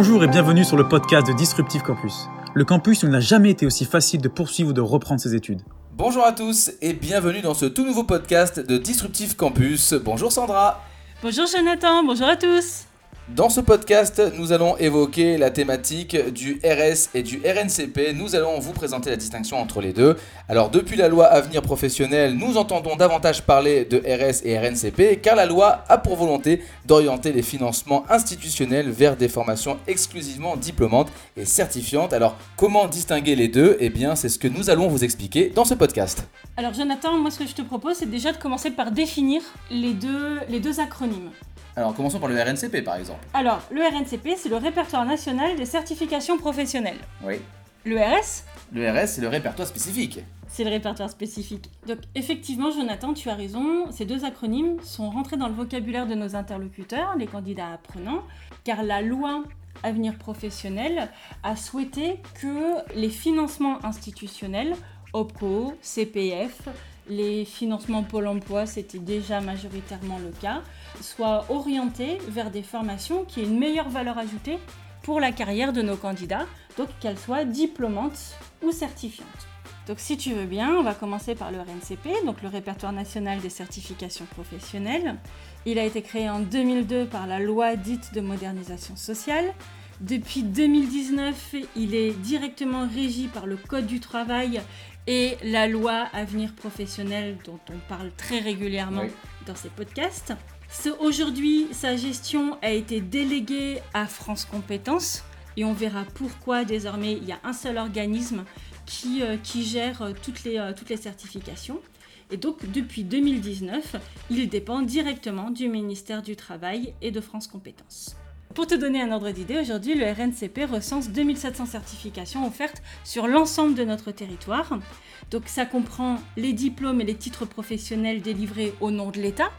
Bonjour et bienvenue sur le podcast de Disruptive Campus. Le campus où il n'a jamais été aussi facile de poursuivre ou de reprendre ses études. Bonjour à tous et bienvenue dans ce tout nouveau podcast de Disruptive Campus. Bonjour Sandra. Bonjour Jonathan, bonjour à tous. Dans ce podcast, nous allons évoquer la thématique du RS et du RNCP. Nous allons vous présenter la distinction entre les deux. Alors, depuis la loi Avenir Professionnel, nous entendons davantage parler de RS et RNCP car la loi a pour volonté d'orienter les financements institutionnels vers des formations exclusivement diplômantes et certifiantes. Alors, comment distinguer les deux? Eh bien, c'est ce que nous allons vous expliquer dans ce podcast. Alors, Jonathan, moi, ce que je te propose, c'est déjà de commencer par définir les deux, les deux acronymes. Alors commençons par le RNCP par exemple. Alors, le RNCP, c'est le répertoire national des certifications professionnelles. Oui. Le RS Le RS, c'est le répertoire spécifique. C'est le répertoire spécifique. Donc effectivement, Jonathan, tu as raison, ces deux acronymes sont rentrés dans le vocabulaire de nos interlocuteurs, les candidats apprenants, car la loi Avenir professionnel a souhaité que les financements institutionnels, OPCO, CPF, les financements Pôle emploi, c'était déjà majoritairement le cas, soient orientés vers des formations qui aient une meilleure valeur ajoutée pour la carrière de nos candidats, donc qu'elles soient diplômantes ou certifiantes. Donc si tu veux bien, on va commencer par le RNCP, donc le répertoire national des certifications professionnelles. Il a été créé en 2002 par la loi dite de modernisation sociale. Depuis 2019, il est directement régi par le Code du travail et la loi Avenir professionnel dont on parle très régulièrement dans ces podcasts. Aujourd'hui, sa gestion a été déléguée à France Compétences et on verra pourquoi désormais il y a un seul organisme qui, euh, qui gère euh, toutes les, euh, toutes les certifications. Et donc depuis 2019, il dépend directement du ministère du Travail et de France Compétences. Pour te donner un ordre d'idée, aujourd'hui, le RNCP recense 2700 certifications offertes sur l'ensemble de notre territoire. Donc ça comprend les diplômes et les titres professionnels délivrés au nom de l'État,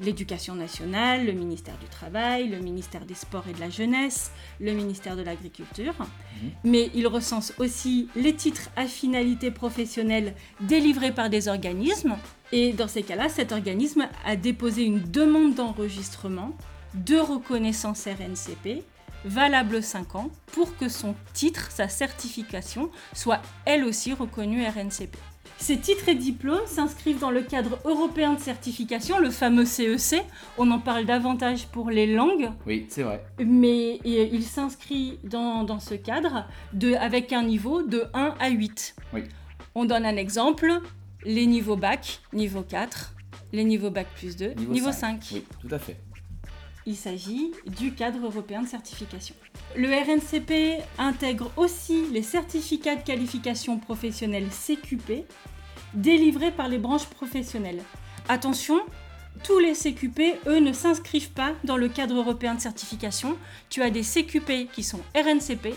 l'éducation nationale, le ministère du Travail, le ministère des Sports et de la Jeunesse, le ministère de l'Agriculture. Mmh. Mais il recense aussi les titres à finalité professionnelle délivrés par des organismes. Et dans ces cas-là, cet organisme a déposé une demande d'enregistrement de reconnaissance RNCP valable 5 ans pour que son titre, sa certification, soit elle aussi reconnue RNCP. Ces titres et diplômes s'inscrivent dans le cadre européen de certification, le fameux CEC. On en parle davantage pour les langues. Oui, c'est vrai. Mais il s'inscrit dans, ce cadre de, avec un niveau de 1 à 8. Oui. On donne un exemple les niveaux bac, niveau 4, les niveaux bac plus 2, niveau, 5. Oui, tout à fait. Il s'agit du cadre européen de certification. Le RNCP intègre aussi les certificats de qualification professionnelle CQP délivrés par les branches professionnelles. Attention, tous les CQP, eux, ne s'inscrivent pas dans le cadre européen de certification. Tu as des CQP qui sont RNCP,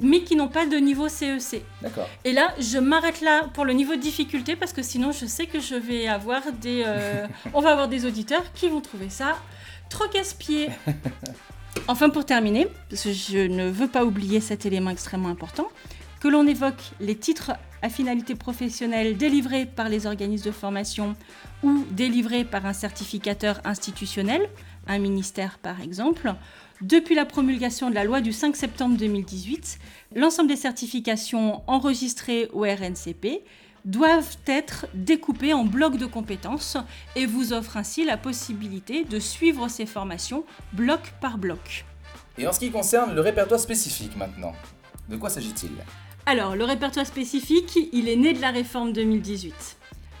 mais qui n'ont pas de niveau CEC. E D'accord. Et là, je m'arrête là pour le niveau de difficulté parce que sinon, je sais que je vais avoir des, euh, on va avoir des auditeurs qui vont trouver ça trop casse-pied. Enfin, pour terminer, parce que je ne veux pas oublier cet élément extrêmement important, que l'on évoque les titres à finalité professionnelle délivrés par les organismes de formation ou délivrés par un certificateur institutionnel, un ministère par exemple. Depuis la promulgation de la loi du 5 septembre 2018, l'ensemble des certifications enregistrées au RNCP doivent être découpés en blocs de compétences et vous offre ainsi la possibilité de suivre ces formations bloc par bloc. Et en ce qui concerne le répertoire spécifique maintenant, de quoi s'agit-il? Alors, le répertoire spécifique, il est né de la réforme 2018.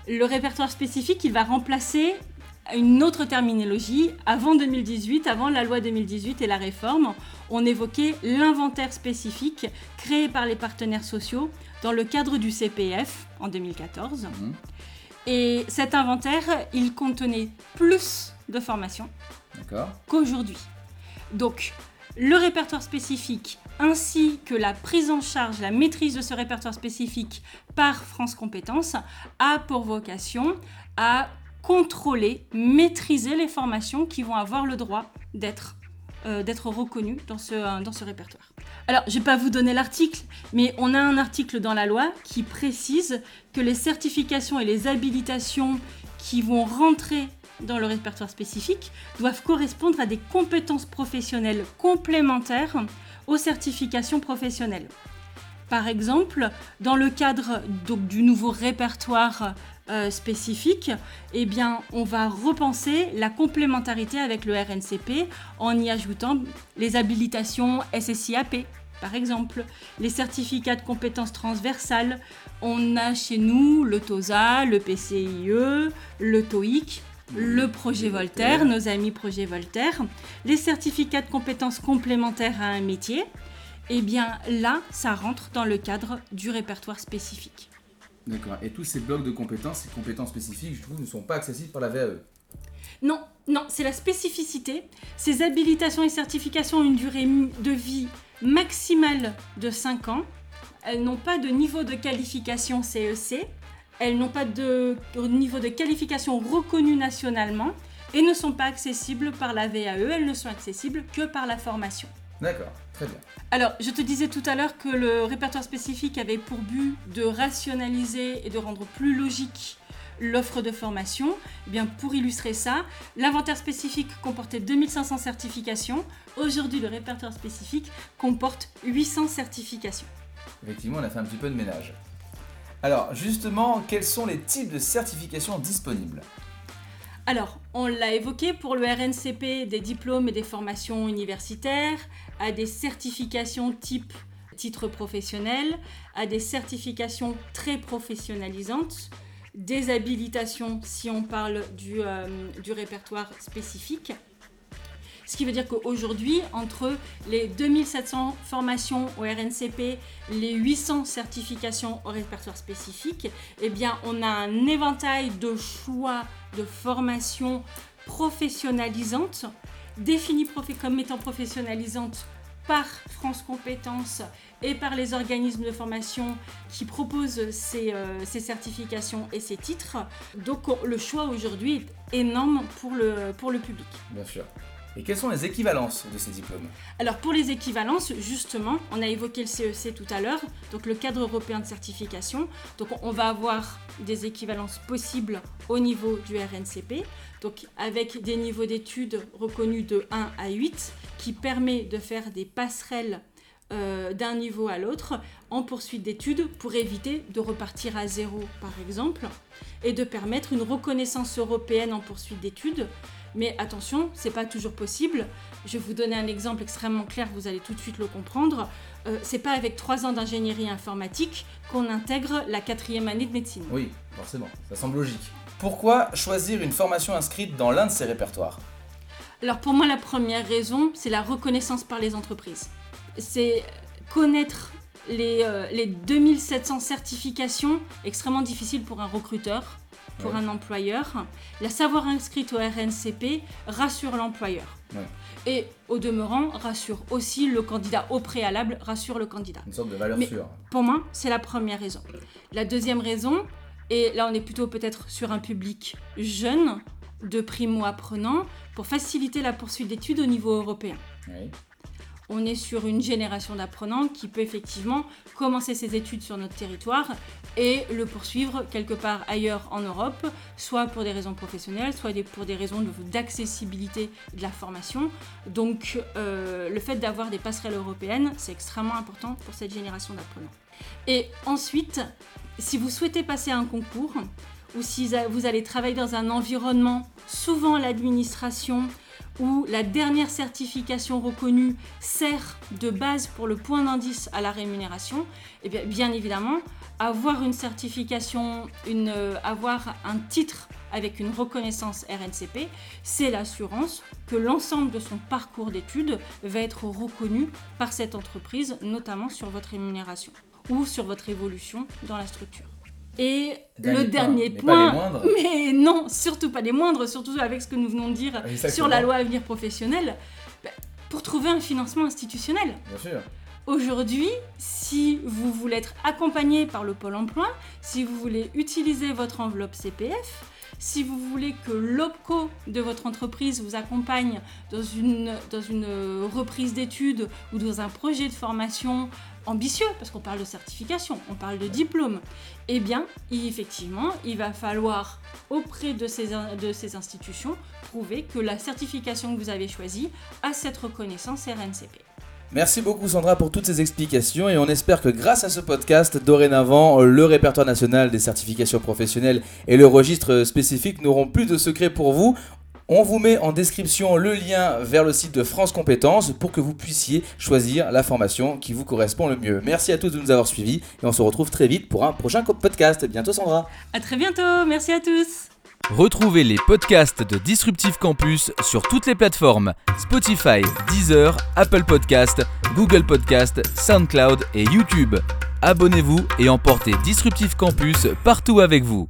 Le répertoire spécifique, il va remplacer une autre terminologie. Avant 2018, avant la loi 2018 et la réforme, on évoquait l'inventaire spécifique créé par les partenaires sociaux dans le cadre du CPF en 2014. Mhm. Et cet inventaire, il contenait plus de formations qu'aujourd'hui. Donc, le répertoire spécifique ainsi que la prise en charge, la maîtrise de ce répertoire spécifique par France Compétences a pour vocation à contrôler, maîtriser les formations qui vont avoir le droit d'être euh, reconnues dans ce, répertoire. Alors, je ne vais pas vous donner l'article, mais on a un article dans la loi qui précise que les certifications et les habilitations qui vont rentrer dans le répertoire spécifique doivent correspondre à des compétences professionnelles complémentaires aux certifications professionnelles. Par exemple, dans le cadre du nouveau répertoire euh, spécifique, eh bien, on va repenser la complémentarité avec le RNCP en y ajoutant les habilitations SSIAP, par exemple, les certificats de compétences transversales. On a chez nous le TOSA, le PCIE, le TOIC, le projet Voltaire, nos amis projet Voltaire, les certificats de compétences complémentaires à un métier. Eh bien là, ça rentre dans le cadre du répertoire spécifique. D'accord. Et tous ces blocs de compétences, ces compétences spécifiques, je trouve, ne sont pas accessibles par la VAE. Non, non, c'est la spécificité. Ces habilitations et certifications ont une durée de vie maximale de 5 ans. Elles n'ont pas de niveau de qualification CEC. Elles n'ont pas de niveau de qualification reconnu nationalement et ne sont pas accessibles par la VAE. Elles ne sont accessibles que par la formation. D'accord, très bien. Alors, je te disais tout à l'heure que le répertoire spécifique avait pour but de rationaliser et de rendre plus logique l'offre de formation. Eh bien, pour illustrer ça, l'inventaire spécifique comportait 2500 certifications. Aujourd'hui, le répertoire spécifique comporte 800 certifications. Effectivement, on a fait un petit peu de ménage. Alors, justement, quels sont les types de certifications disponibles? Alors, on l'a évoqué pour le RNCP, des diplômes et des formations universitaires, à des certifications type titre professionnel, à des certifications très professionnalisantes, des habilitations si on parle du, euh, du répertoire spécifique. Ce qui veut dire qu'aujourd'hui, entre les 2700 formations au RNCP, les 800 certifications au répertoire spécifique, eh on a un éventail de choix de formations professionnalisantes, définies comme étant professionnalisantes par France Compétences et par les organismes de formation qui proposent ces, euh, ces, certifications et ces titres. Donc le choix aujourd'hui est énorme pour le, pour le public. Bien sûr. Et quelles sont les équivalences de ces diplômes Alors pour les équivalences, justement, on a évoqué le CEC e tout à l'heure, donc le cadre européen de certification. Donc on va avoir des équivalences possibles au niveau du RNCP, donc avec des niveaux d'études reconnus de 1 à 8, qui permet de faire des passerelles euh, d'un niveau à l'autre en poursuite d'études pour éviter de repartir à zéro par exemple et de permettre une reconnaissance européenne en poursuite d'études mais attention, c'est pas toujours possible. Je vais vous donner un exemple extrêmement clair, vous allez tout de suite le comprendre. Euh, c'est pas avec trois ans d'ingénierie informatique qu'on intègre la quatrième année de médecine. Oui, forcément, ça semble logique. Pourquoi choisir une formation inscrite dans l'un de ces répertoires? Alors pour moi, la première raison, c'est la reconnaissance par les entreprises. C'est connaître les, euh, les 2700 certifications, extrêmement difficile pour un recruteur pour un employeur. La savoir inscrite au RNCP rassure l'employeur. Et au demeurant, rassure aussi le candidat au préalable, rassure le candidat. Une sorte de valeur sûre. Pour moi, c'est la première raison. La deuxième raison, et là on est plutôt peut-être sur un public jeune, de primo-apprenants, pour faciliter la poursuite d'études au niveau européen. Oui on est sur une génération d'apprenants qui peut effectivement commencer ses études sur notre territoire et le poursuivre quelque part ailleurs en Europe, soit pour des raisons professionnelles, soit pour des raisons d'accessibilité de, la formation. Donc euh, le fait d'avoir des passerelles européennes, c'est extrêmement important pour cette génération d'apprenants. Et ensuite, si vous souhaitez passer un concours, ou si vous allez travailler dans un environnement, souvent l'administration, où la dernière certification reconnue sert de base pour le point d'indice à la rémunération, eh bien, bien évidemment, avoir une certification, euh, avoir un titre avec une reconnaissance RNCP, c'est l'assurance que l'ensemble de son parcours d'études va être reconnu par cette entreprise, notamment sur votre rémunération ou sur votre évolution dans la structure. Et le dernier point, mais non, surtout pas les moindres, surtout avec ce que nous venons de dire sur la loi avenir professionnel, bah, pour trouver un financement institutionnel. Bien sûr. Aujourd'hui, si vous voulez être accompagné par le Pôle emploi, si vous voulez utiliser votre enveloppe CPF, Si vous voulez que l'OPCO de votre entreprise vous accompagne dans une, reprise d'études ou dans un projet de formation ambitieux, parce qu'on parle de certification, on parle de diplôme, eh bien, effectivement, il va falloir, auprès de ces institutions, prouver que la certification que vous avez choisie a cette reconnaissance RNCP. Merci beaucoup Sandra pour toutes ces explications et on espère que grâce à ce podcast, dorénavant, le répertoire national des certifications professionnelles et le registre spécifique n'auront plus de secrets pour vous. On vous met en description le lien vers le site de France Compétences pour que vous puissiez choisir la formation qui vous correspond le mieux. Merci à tous de nous avoir suivis et on se retrouve très vite pour un prochain podcast. Bientôt Sandra. À très bientôt. Merci à tous. Retrouvez les podcasts de Disruptive Campus sur toutes les plateformes Spotify, Deezer, Apple Podcast, Google Podcast, SoundCloud et YouTube. Abonnez-vous et emportez Disruptive Campus partout avec vous.